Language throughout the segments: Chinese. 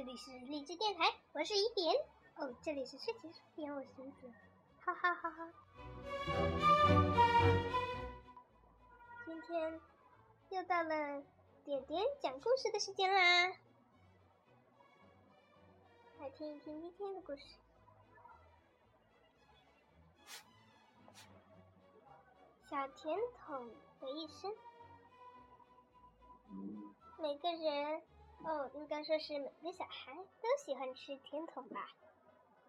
这里是荔枝电台，我是一点。哦，这里是睡前书点，我是一点。哈哈哈哈。今天又到了点点讲故事的时间啦，来听一听今天的故事。小甜筒的一生，每个人。哦，应该说是每个小孩都喜欢吃甜筒吧？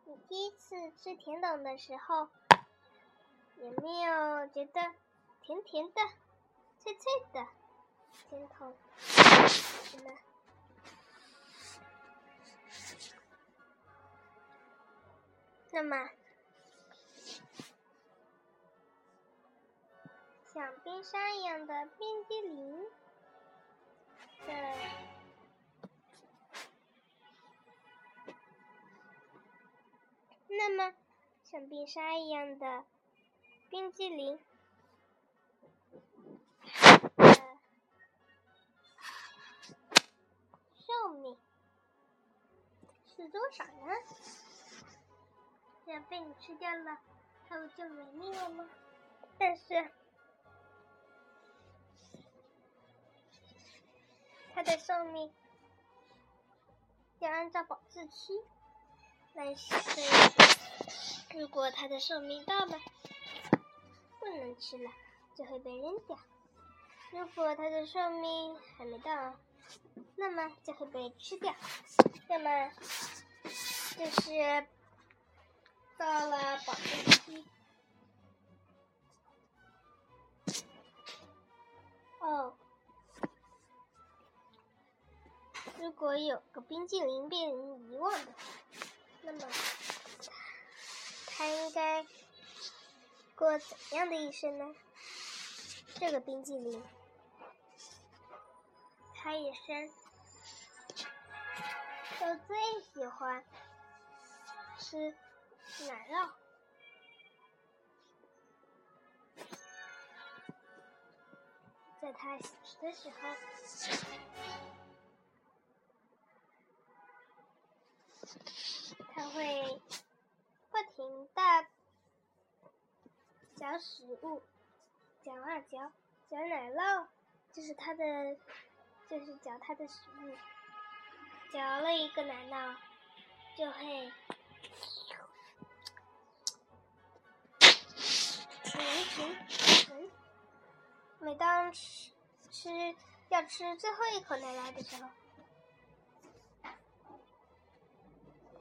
你第一次吃甜筒的时候，有没有觉得甜甜的、脆脆的甜筒？那么，像冰沙一样的冰激凌的。像冰沙一样的冰激凌，寿命是多少呢？这样被你吃掉了，它不就没命了吗？但是，它的寿命要按照保质期。但是，如果它的寿命到了，不能吃了，就会被扔掉；如果它的寿命还没到，那么就会被吃掉。那么，就是到了保质期。哦，如果有个冰激凌被人遗忘的。那么，他应该过怎样的一生呢？这个冰激凌，他一生都最喜欢吃奶酪，在他小的时候。会不停的嚼食物，嚼啊嚼，嚼奶酪，就是他的，就是嚼他的食物，嚼了一个奶酪，就会停停停。每当吃吃要吃最后一口奶酪的时候。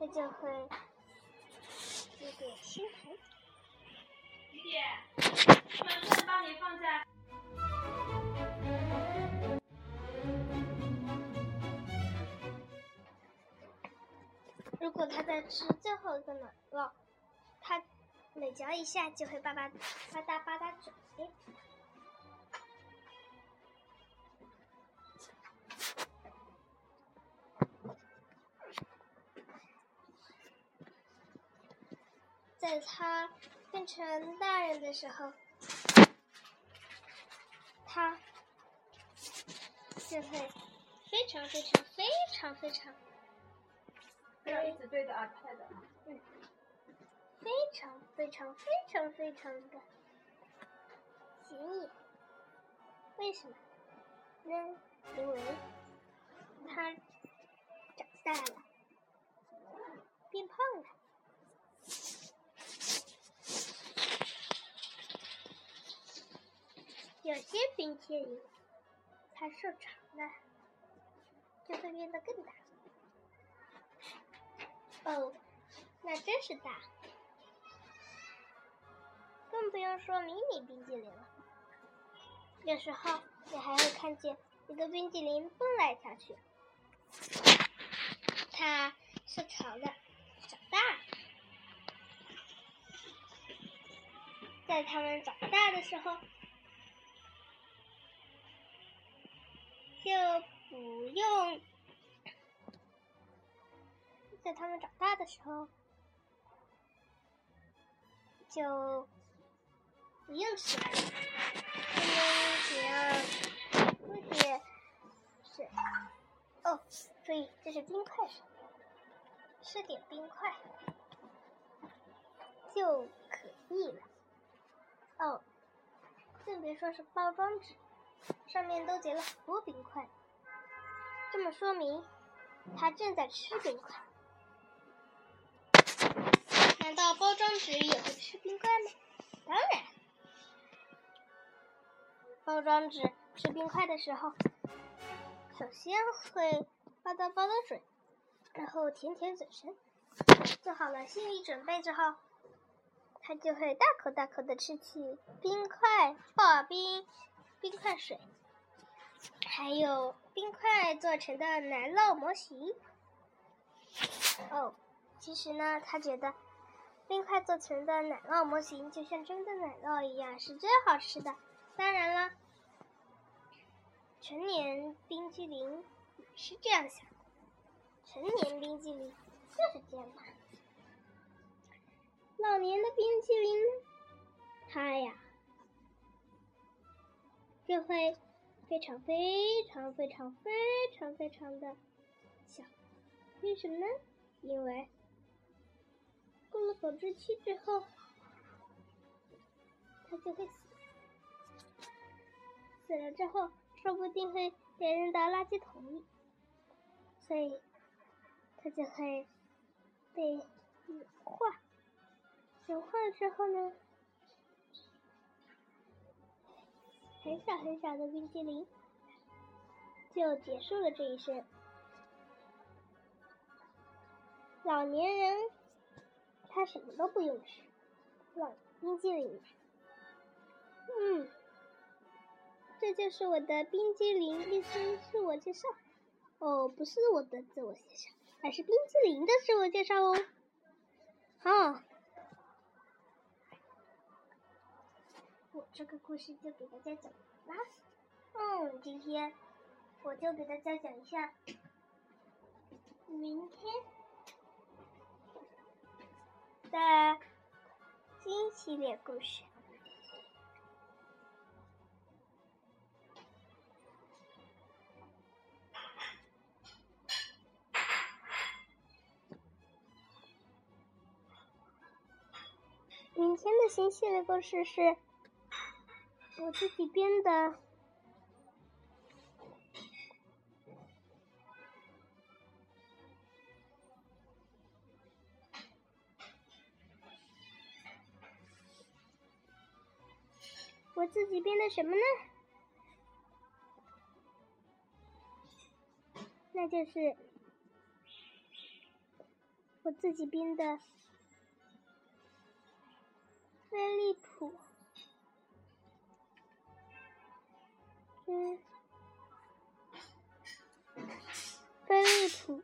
他就会有点心疼。弟弟，马上帮你放在。如果他在吃最后一个奶酪，他每嚼一下就会吧吧吧嗒吧嗒嘴。在他变成大人的时候，他就会非常非常非常非常，不要一直对着 iPad，嗯，非常非常非常非常的显眼。为什么？呢？因为他长大了，变胖了。有些冰淇淋，它受潮了，就会变得更大。哦，那真是大，更不用说迷你冰激凌了。有时候你还会看见一个冰激凌蹦来跳去，它受潮了，长大。在它们长大的时候。就不用在他们长大的时候就不用洗了，他们只要喝点水。哦，注意，这是冰块水。吃点冰块就可以了。哦，更别说是包装纸，上面都结了很多冰块。这么说明，他正在吃冰块。难道包装纸也会吃冰块吗？当然。包装纸吃冰块的时候，首先会吧嗒吧嗒嘴，然后舔舔嘴唇。做好了心理准备之后，它就会大口大口的吃起冰块、刨冰、冰块水，还有冰块做成的奶酪模型。哦，其实呢，他觉得冰块做成的奶酪模型就像真的奶酪一样，是最好吃的。当然了，成年冰激凌也是这样想。成年冰激凌就是这样的。老年的冰淇淋呢？它呀，就会非常非常非常非常非常的小。为什么呢？因为过了保质期之后，它就会死。死了之后，说不定会被扔到垃圾桶里，所以它就会被融化。融化了之后呢，很小很小的冰激凌就结束了这一生。老年人他什么都不用吃，老冰激凌。嗯。这就是我的冰激凌，意思自我介绍。哦，不是我的自我介绍，而是冰激凌的自我介绍哦。好，我这个故事就给大家讲完啦。嗯，今天我就给大家讲一下明天的新系列故事。明天的新系列故事是我自己编的，我自己编的什么呢？那就是我自己编的。飞利浦，飞利浦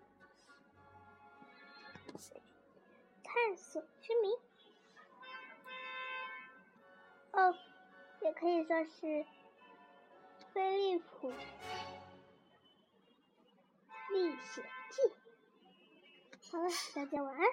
探索之谜，哦，也可以说是飞利浦历险记。好了，大家晚安。